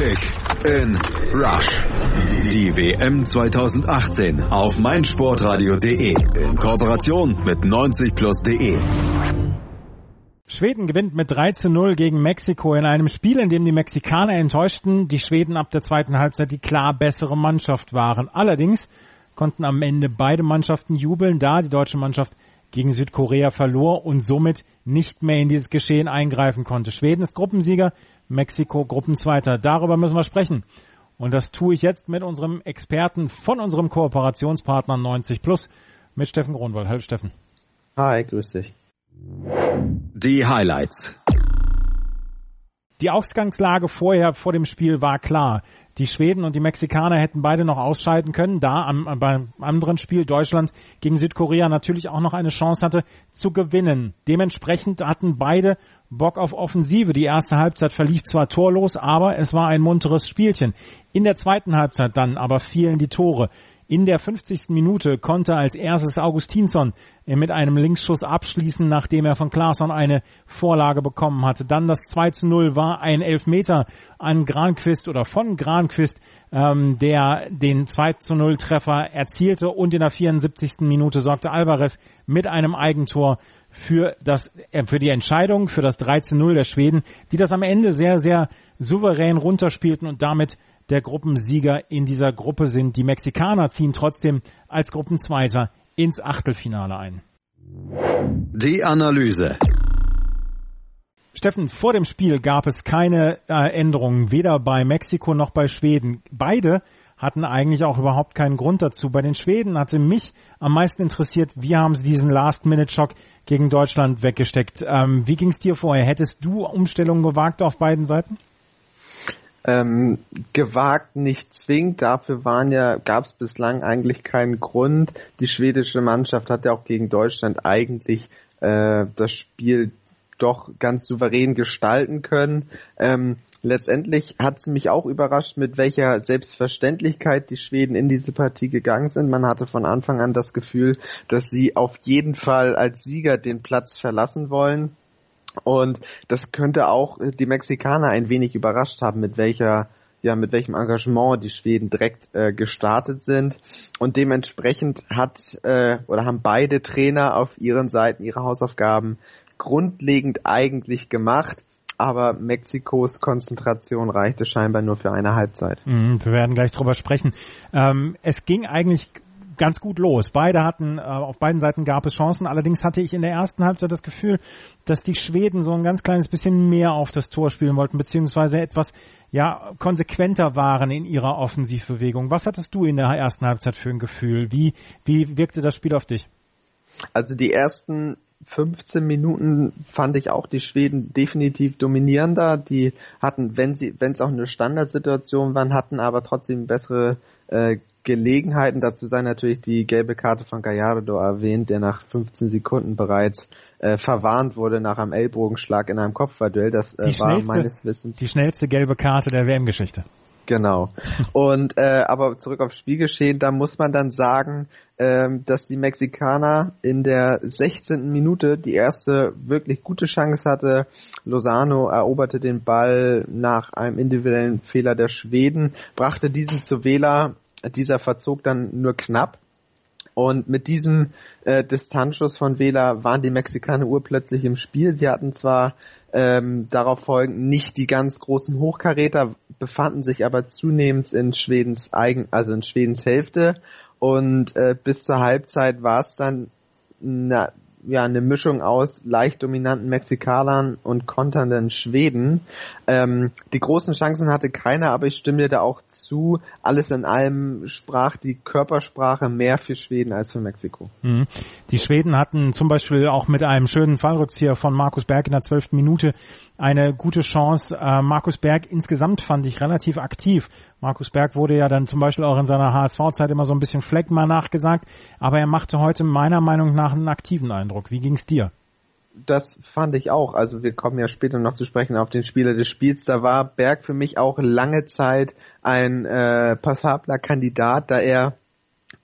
Kick in Rush. Die WM 2018 auf meinsportradio.de in Kooperation mit 90plus.de. Schweden gewinnt mit 3 zu 0 gegen Mexiko in einem Spiel, in dem die Mexikaner enttäuschten, die Schweden ab der zweiten Halbzeit die klar bessere Mannschaft waren. Allerdings konnten am Ende beide Mannschaften jubeln, da die deutsche Mannschaft gegen Südkorea verlor und somit nicht mehr in dieses Geschehen eingreifen konnte. Schweden ist Gruppensieger, Mexiko Gruppenzweiter. Darüber müssen wir sprechen. Und das tue ich jetzt mit unserem Experten von unserem Kooperationspartner 90 Plus, mit Steffen Gronwald. Hallo Steffen. Hi, grüß dich. Die Highlights. Die Ausgangslage vorher vor dem Spiel war klar. Die Schweden und die Mexikaner hätten beide noch ausscheiden können, da am, beim anderen Spiel Deutschland gegen Südkorea natürlich auch noch eine Chance hatte zu gewinnen. Dementsprechend hatten beide Bock auf Offensive. Die erste Halbzeit verlief zwar torlos, aber es war ein munteres Spielchen. In der zweiten Halbzeit dann aber fielen die Tore. In der 50. Minute konnte als erstes Augustinsson mit einem Linksschuss abschließen, nachdem er von Klaasson eine Vorlage bekommen hatte. Dann das 2 zu 0 war ein Elfmeter an Granquist oder von Granquist, ähm, der den 2 zu 0 Treffer erzielte und in der 74. Minute sorgte Alvarez mit einem Eigentor für das, äh, für die Entscheidung, für das 13-0 der Schweden, die das am Ende sehr, sehr souverän runterspielten und damit der Gruppensieger in dieser Gruppe sind. Die Mexikaner ziehen trotzdem als Gruppenzweiter ins Achtelfinale ein. Die Analyse. Steffen, vor dem Spiel gab es keine äh, Änderungen, weder bei Mexiko noch bei Schweden. Beide hatten eigentlich auch überhaupt keinen Grund dazu. Bei den Schweden hatte mich am meisten interessiert, wie haben sie diesen Last-Minute-Schock gegen Deutschland weggesteckt. Ähm, wie ging es dir vorher? Hättest du Umstellungen gewagt auf beiden Seiten? Ähm, gewagt nicht zwingend, dafür waren ja, gab es bislang eigentlich keinen Grund. Die schwedische Mannschaft hat ja auch gegen Deutschland eigentlich äh, das Spiel doch ganz souverän gestalten können. Ähm, letztendlich hat es mich auch überrascht, mit welcher Selbstverständlichkeit die Schweden in diese Partie gegangen sind. Man hatte von Anfang an das Gefühl, dass sie auf jeden Fall als Sieger den Platz verlassen wollen. Und das könnte auch die Mexikaner ein wenig überrascht haben, mit welcher ja, mit welchem Engagement die Schweden direkt äh, gestartet sind. Und dementsprechend hat äh, oder haben beide Trainer auf ihren Seiten ihre Hausaufgaben grundlegend eigentlich gemacht. Aber Mexikos Konzentration reichte scheinbar nur für eine Halbzeit. Mhm, wir werden gleich drüber sprechen. Ähm, es ging eigentlich ganz gut los. Beide hatten, äh, auf beiden Seiten gab es Chancen. Allerdings hatte ich in der ersten Halbzeit das Gefühl, dass die Schweden so ein ganz kleines bisschen mehr auf das Tor spielen wollten, beziehungsweise etwas, ja, konsequenter waren in ihrer Offensivbewegung. Was hattest du in der ersten Halbzeit für ein Gefühl? Wie, wie wirkte das Spiel auf dich? Also die ersten 15 Minuten fand ich auch die Schweden definitiv dominierender. Die hatten, wenn sie, wenn es auch eine Standardsituation waren, hatten aber trotzdem bessere äh, Gelegenheiten. Dazu sei natürlich die gelbe Karte von Gallardo erwähnt, der nach 15 Sekunden bereits äh, verwarnt wurde nach einem Ellbogenschlag in einem Kopfballduell. Das äh, war meines Wissens die schnellste gelbe Karte der WM-Geschichte. Genau. Und äh, aber zurück aufs Spielgeschehen, da muss man dann sagen, ähm, dass die Mexikaner in der 16. Minute die erste wirklich gute Chance hatte. Lozano eroberte den Ball nach einem individuellen Fehler der Schweden, brachte diesen zu Wähler dieser verzog dann nur knapp. Und mit diesem äh, Distanzschuss von Wähler waren die Mexikaner urplötzlich im Spiel. Sie hatten zwar ähm, darauf folgend nicht die ganz großen Hochkaräter, befanden sich aber zunehmend in Schwedens eigen, also in Schwedens Hälfte. Und äh, bis zur Halbzeit war es dann na, ja eine Mischung aus leicht dominanten Mexikanern und konternden Schweden. Ähm, die großen Chancen hatte keiner, aber ich stimme dir da auch zu. Alles in allem sprach die Körpersprache mehr für Schweden als für Mexiko. Mhm. Die Schweden hatten zum Beispiel auch mit einem schönen Fallrückzieher von Markus Berg in der zwölften Minute eine gute Chance. Äh, Markus Berg insgesamt fand ich relativ aktiv. Markus Berg wurde ja dann zum Beispiel auch in seiner HSV-Zeit immer so ein bisschen Fleckmann nachgesagt, aber er machte heute meiner Meinung nach einen aktiven Eindruck. Wie ging's dir? Das fand ich auch. Also wir kommen ja später noch zu sprechen auf den Spieler des Spiels. Da war Berg für mich auch lange Zeit ein äh, passabler Kandidat, da er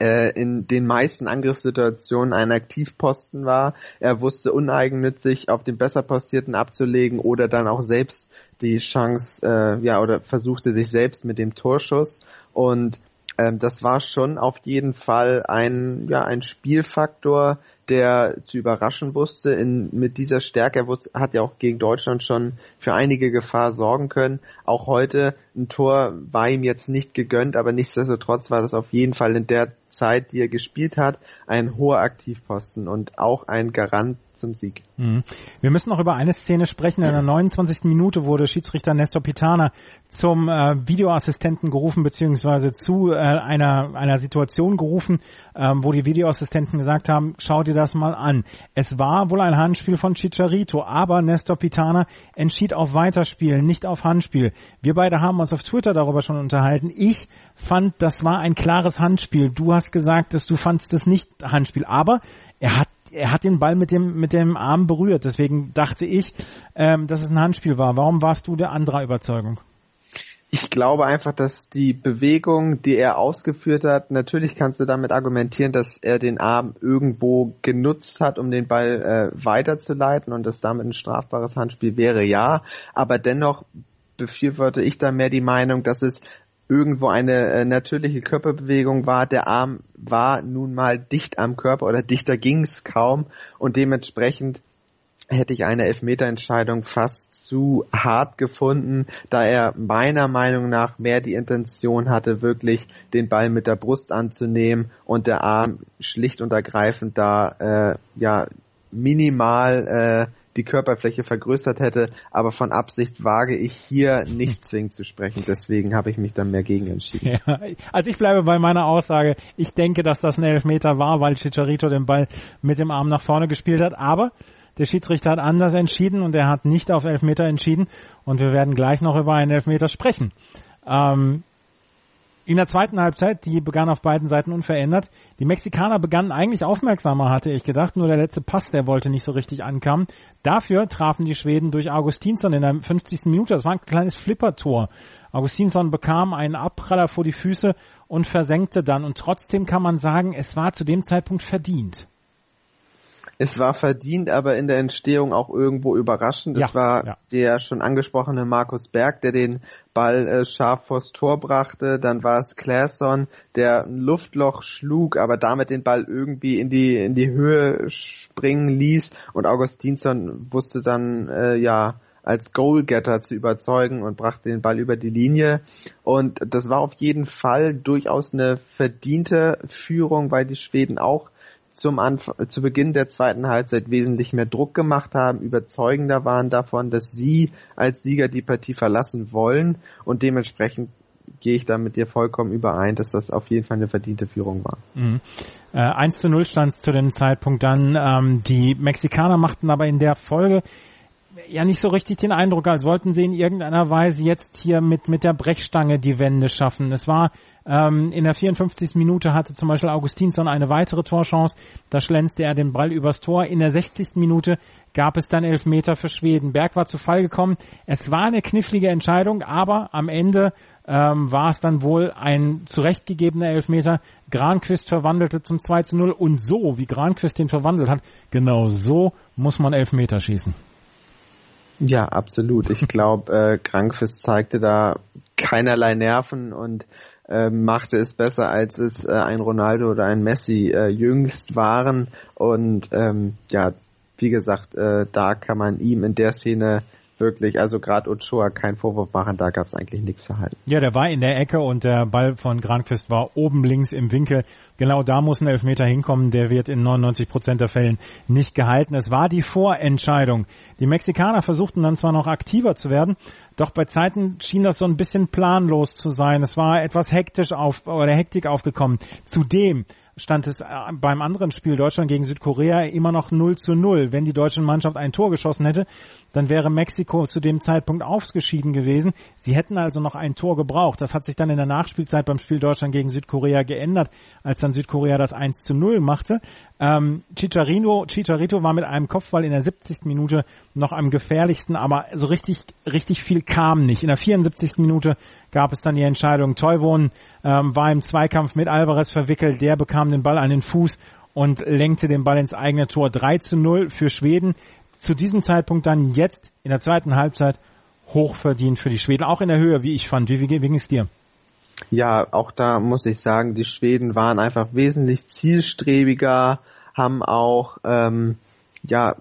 äh, in den meisten Angriffssituationen ein Aktivposten war. Er wusste uneigennützig auf den besser postierten abzulegen oder dann auch selbst die Chance, äh, ja, oder versuchte sich selbst mit dem Torschuss. Und ähm, das war schon auf jeden Fall ein, ja, ein Spielfaktor, der zu überraschen wusste in, mit dieser Stärke. Er wusste, hat ja auch gegen Deutschland schon für einige Gefahr sorgen können. Auch heute ein Tor war ihm jetzt nicht gegönnt, aber nichtsdestotrotz war das auf jeden Fall in der Zeit, die er gespielt hat, ein hoher Aktivposten und auch ein Garant zum Sieg. Mhm. Wir müssen noch über eine Szene sprechen. In der 29. Minute wurde Schiedsrichter Nestor Pitana zum äh, Videoassistenten gerufen, beziehungsweise zu äh, einer, einer Situation gerufen, ähm, wo die Videoassistenten gesagt haben, schau dir das mal an. Es war wohl ein Handspiel von Chicharito, aber Nestor Pitana entschied auf Weiterspielen, nicht auf Handspiel. Wir beide haben uns auf Twitter darüber schon unterhalten. Ich fand, das war ein klares Handspiel. Du hast gesagt, dass du fandst es nicht Handspiel, aber er hat er hat den Ball mit dem mit dem Arm berührt. Deswegen dachte ich, ähm, dass es ein Handspiel war. Warum warst du der anderer Überzeugung? Ich glaube einfach, dass die Bewegung, die er ausgeführt hat, natürlich kannst du damit argumentieren, dass er den Arm irgendwo genutzt hat, um den Ball äh, weiterzuleiten und dass damit ein strafbares Handspiel wäre, ja. Aber dennoch befürworte ich da mehr die Meinung, dass es irgendwo eine äh, natürliche Körperbewegung war. Der Arm war nun mal dicht am Körper oder dichter ging es kaum und dementsprechend hätte ich eine Elfmeterentscheidung fast zu hart gefunden, da er meiner Meinung nach mehr die Intention hatte, wirklich den Ball mit der Brust anzunehmen und der Arm schlicht und ergreifend da äh, ja minimal äh, die Körperfläche vergrößert hätte, aber von Absicht wage ich hier nicht zwingend zu sprechen. Deswegen habe ich mich dann mehr gegen entschieden. Ja, also ich bleibe bei meiner Aussage. Ich denke, dass das ein Elfmeter war, weil Chicharito den Ball mit dem Arm nach vorne gespielt hat. Aber der Schiedsrichter hat anders entschieden und er hat nicht auf Elfmeter entschieden. Und wir werden gleich noch über einen Elfmeter sprechen. Ähm, in der zweiten Halbzeit, die begann auf beiden Seiten unverändert. Die Mexikaner begannen eigentlich aufmerksamer, hatte ich gedacht. Nur der letzte Pass, der wollte nicht so richtig ankommen. Dafür trafen die Schweden durch Augustinsson in der 50. Minute. Das war ein kleines Flippertor. Augustinsson bekam einen Abpraller vor die Füße und versenkte dann. Und trotzdem kann man sagen, es war zu dem Zeitpunkt verdient es war verdient, aber in der Entstehung auch irgendwo überraschend. Ja, es war ja. der schon angesprochene Markus Berg, der den Ball äh, scharf vors Tor brachte. Dann war es Claesson, der ein Luftloch schlug, aber damit den Ball irgendwie in die in die Höhe springen ließ. Und Augustinsson wusste dann äh, ja als Goalgetter zu überzeugen und brachte den Ball über die Linie. Und das war auf jeden Fall durchaus eine verdiente Führung, weil die Schweden auch zum Anfang, zu Beginn der zweiten Halbzeit wesentlich mehr Druck gemacht haben, überzeugender waren davon, dass sie als Sieger die Partie verlassen wollen und dementsprechend gehe ich da mit dir vollkommen überein, dass das auf jeden Fall eine verdiente Führung war. Mhm. Äh, 1 zu 0 stand zu dem Zeitpunkt dann. Ähm, die Mexikaner machten aber in der Folge ja nicht so richtig den Eindruck, als wollten sie in irgendeiner Weise jetzt hier mit, mit der Brechstange die Wende schaffen. Es war ähm, in der 54. Minute hatte zum Beispiel Augustinsson eine weitere Torchance. Da schlänzte er den Ball übers Tor. In der 60. Minute gab es dann elf Meter für Schweden. Berg war zu Fall gekommen. Es war eine knifflige Entscheidung, aber am Ende ähm, war es dann wohl ein zurechtgegebener Elfmeter. Granquist verwandelte zum 2 zu 0 und so, wie Granquist den verwandelt hat, genau so muss man Elfmeter schießen. Ja, absolut. Ich glaube, äh, Krankfist zeigte da keinerlei Nerven und äh, machte es besser, als es äh, ein Ronaldo oder ein Messi äh, jüngst waren. Und ähm, ja, wie gesagt, äh, da kann man ihm in der Szene wirklich, also gerade Ochoa keinen Vorwurf machen, da gab es eigentlich nichts zu halten. Ja, der war in der Ecke und der Ball von Granquist war oben links im Winkel. Genau da muss ein Elfmeter hinkommen, der wird in 99 Prozent der Fällen nicht gehalten. Es war die Vorentscheidung. Die Mexikaner versuchten dann zwar noch aktiver zu werden, doch bei Zeiten schien das so ein bisschen planlos zu sein. Es war etwas hektisch auf, oder Hektik aufgekommen. Zudem stand es äh, beim anderen Spiel Deutschland gegen Südkorea immer noch 0 zu 0. Wenn die deutsche Mannschaft ein Tor geschossen hätte, dann wäre Mexiko zu dem Zeitpunkt ausgeschieden gewesen. Sie hätten also noch ein Tor gebraucht. Das hat sich dann in der Nachspielzeit beim Spiel Deutschland gegen Südkorea geändert, als dann Südkorea das 1 zu 0 machte. Ähm, Chicharito, Chicharito war mit einem Kopfball in der 70. Minute noch am gefährlichsten, aber so richtig, richtig viel kam nicht. In der 74. Minute gab es dann die Entscheidung. Teuwon ähm, war im Zweikampf mit Alvarez verwickelt, der bekam den Ball an den Fuß und lenkte den Ball ins eigene Tor. 3 zu 0 für Schweden. Zu diesem Zeitpunkt dann jetzt in der zweiten Halbzeit hochverdient für die Schweden, auch in der Höhe, wie ich fand. Wie, wie, ging es dir? Ja, auch da muss ich sagen, die Schweden waren einfach wesentlich zielstrebiger, haben auch ähm, ja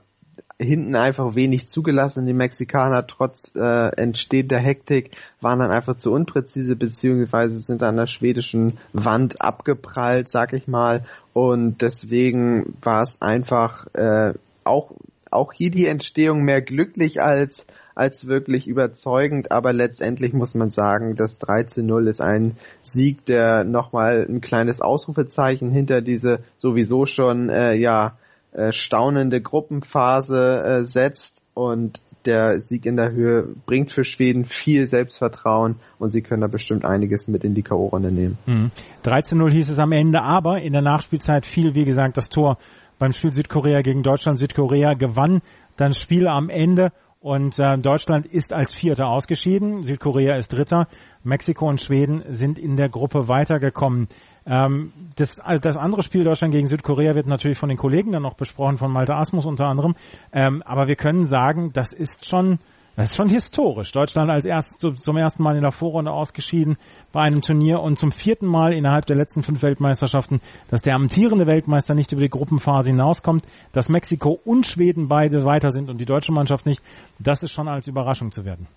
hinten einfach wenig zugelassen. Die Mexikaner trotz äh, entstehender Hektik waren dann einfach zu unpräzise beziehungsweise sind an der schwedischen Wand abgeprallt, sag ich mal. Und deswegen war es einfach äh, auch auch hier die Entstehung mehr glücklich als als wirklich überzeugend, aber letztendlich muss man sagen, das 13-0 ist ein Sieg, der nochmal ein kleines Ausrufezeichen hinter diese sowieso schon äh, ja äh, staunende Gruppenphase äh, setzt und der Sieg in der Höhe bringt für Schweden viel Selbstvertrauen und sie können da bestimmt einiges mit in die K.O.-Runde nehmen. Mhm. 13-0 hieß es am Ende, aber in der Nachspielzeit fiel, wie gesagt, das Tor beim Spiel Südkorea gegen Deutschland. Südkorea gewann dann Spiel am Ende und äh, Deutschland ist als Vierter ausgeschieden, Südkorea ist Dritter, Mexiko und Schweden sind in der Gruppe weitergekommen. Ähm, das, das andere Spiel Deutschland gegen Südkorea wird natürlich von den Kollegen dann noch besprochen, von Malte Asmus unter anderem. Ähm, aber wir können sagen, das ist schon das ist schon historisch. Deutschland als erst zum ersten Mal in der Vorrunde ausgeschieden bei einem Turnier und zum vierten Mal innerhalb der letzten fünf Weltmeisterschaften, dass der amtierende Weltmeister nicht über die Gruppenphase hinauskommt, dass Mexiko und Schweden beide weiter sind und die deutsche Mannschaft nicht. Das ist schon als Überraschung zu werden.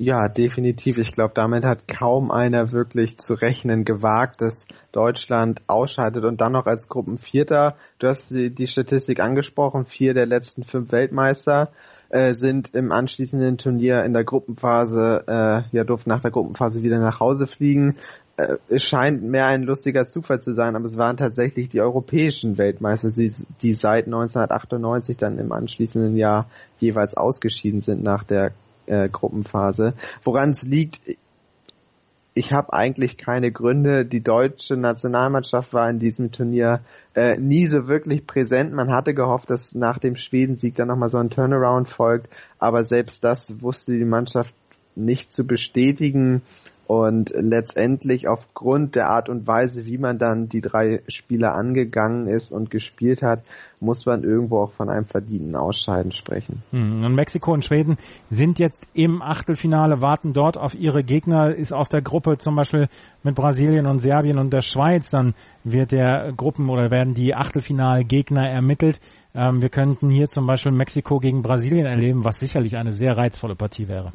Ja, definitiv. Ich glaube, damit hat kaum einer wirklich zu rechnen gewagt, dass Deutschland ausscheidet und dann noch als Gruppenvierter. Du hast die Statistik angesprochen, vier der letzten fünf Weltmeister äh, sind im anschließenden Turnier in der Gruppenphase, äh, ja durften nach der Gruppenphase wieder nach Hause fliegen. Äh, es scheint mehr ein lustiger Zufall zu sein, aber es waren tatsächlich die europäischen Weltmeister, die, die seit 1998 dann im anschließenden Jahr jeweils ausgeschieden sind nach der äh, Gruppenphase. Woran es liegt, ich habe eigentlich keine Gründe. Die deutsche Nationalmannschaft war in diesem Turnier äh, nie so wirklich präsent. Man hatte gehofft, dass nach dem Schwedensieg dann nochmal so ein Turnaround folgt, aber selbst das wusste die Mannschaft nicht zu bestätigen. Und letztendlich aufgrund der Art und Weise, wie man dann die drei Spieler angegangen ist und gespielt hat, muss man irgendwo auch von einem verdienten Ausscheiden sprechen. Hm, und Mexiko und Schweden sind jetzt im Achtelfinale, warten dort auf ihre Gegner, ist aus der Gruppe zum Beispiel mit Brasilien und Serbien und der Schweiz, dann wird der Gruppen oder werden die Achtelfinalgegner ermittelt. Ähm, wir könnten hier zum Beispiel Mexiko gegen Brasilien erleben, was sicherlich eine sehr reizvolle Partie wäre.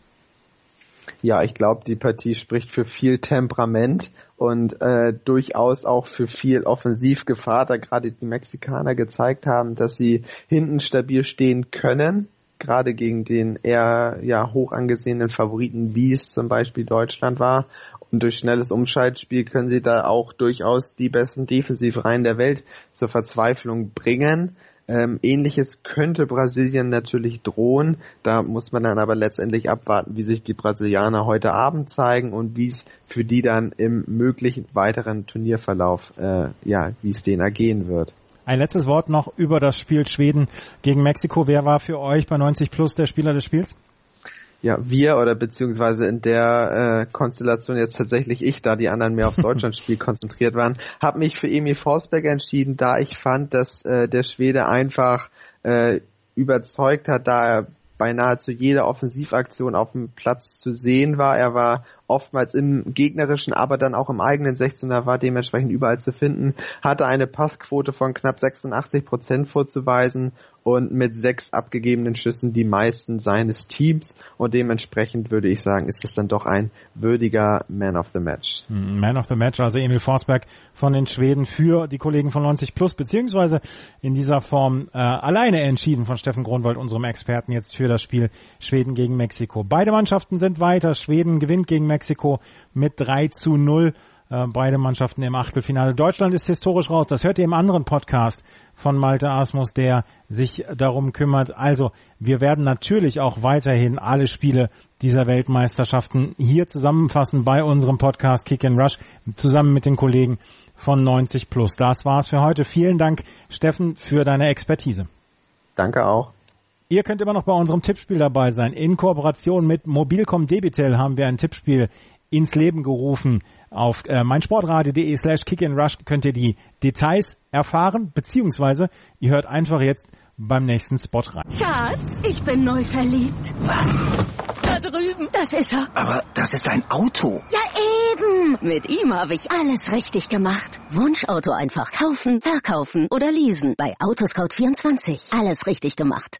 Ja, ich glaube, die Partie spricht für viel Temperament und äh, durchaus auch für viel Offensivgefahr, da gerade die Mexikaner gezeigt haben, dass sie hinten stabil stehen können, gerade gegen den eher ja hoch angesehenen Favoriten, wie es zum Beispiel Deutschland war. Und durch schnelles Umschaltspiel können sie da auch durchaus die besten Defensivreihen der Welt zur Verzweiflung bringen. Ähm, Ähnliches könnte Brasilien natürlich drohen. Da muss man dann aber letztendlich abwarten, wie sich die Brasilianer heute Abend zeigen und wie es für die dann im möglichen weiteren Turnierverlauf, äh, ja, wie es denen ergehen wird. Ein letztes Wort noch über das Spiel Schweden gegen Mexiko. Wer war für euch bei 90 Plus der Spieler des Spiels? Ja, wir oder beziehungsweise in der äh, Konstellation jetzt tatsächlich ich, da die anderen mehr aufs Deutschlandspiel konzentriert waren, habe mich für Emil Forsberg entschieden, da ich fand, dass äh, der Schwede einfach äh, überzeugt hat, da er bei nahezu jeder Offensivaktion auf dem Platz zu sehen war. Er war oftmals im gegnerischen, aber dann auch im eigenen 16er war dementsprechend überall zu finden, hatte eine Passquote von knapp 86 Prozent vorzuweisen und mit sechs abgegebenen Schüssen die meisten seines Teams und dementsprechend würde ich sagen, ist es dann doch ein würdiger Man of the Match. Hm, Man of the Match, also Emil Forsberg von den Schweden für die Kollegen von 90 Plus, beziehungsweise in dieser Form äh, alleine entschieden von Steffen Grunwald, unserem Experten jetzt für das Spiel Schweden gegen Mexiko. Beide Mannschaften sind weiter. Schweden gewinnt gegen Mexiko mit 3 zu 0. Äh, beide Mannschaften im Achtelfinale. Deutschland ist historisch raus. Das hört ihr im anderen Podcast von Malte Asmus, der sich darum kümmert. Also, wir werden natürlich auch weiterhin alle Spiele dieser Weltmeisterschaften hier zusammenfassen bei unserem Podcast Kick and Rush zusammen mit den Kollegen von 90 Plus. Das war's für heute. Vielen Dank, Steffen, für deine Expertise. Danke auch. Ihr könnt immer noch bei unserem Tippspiel dabei sein. In Kooperation mit Mobilcom Debitel haben wir ein Tippspiel ins Leben gerufen. Auf äh, meinsportradio.de slash kickandrush könnt ihr die Details erfahren, beziehungsweise ihr hört einfach jetzt beim nächsten Spot rein. Schatz, ich bin neu verliebt. Was? Da drüben. Das ist er. Aber das ist ein Auto. Ja, eben. Mit ihm habe ich alles richtig gemacht. Wunschauto einfach kaufen, verkaufen oder leasen. Bei Autoscout24. Alles richtig gemacht.